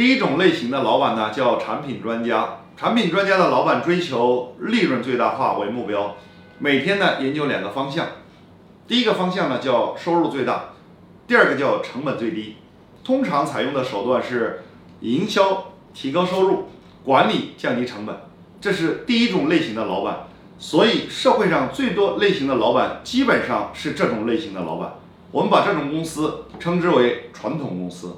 第一种类型的老板呢叫产品专家。产品专家的老板追求利润最大化为目标每天呢研究两个方向。第一个方向呢叫收入最大第二个叫成本最低通常采用的手段是营销提高收入管理降低成本这是第一种类型的老板。所以社会上最多类型的老板基本上是这种类型的老板我们把这种公司称之为传统公司。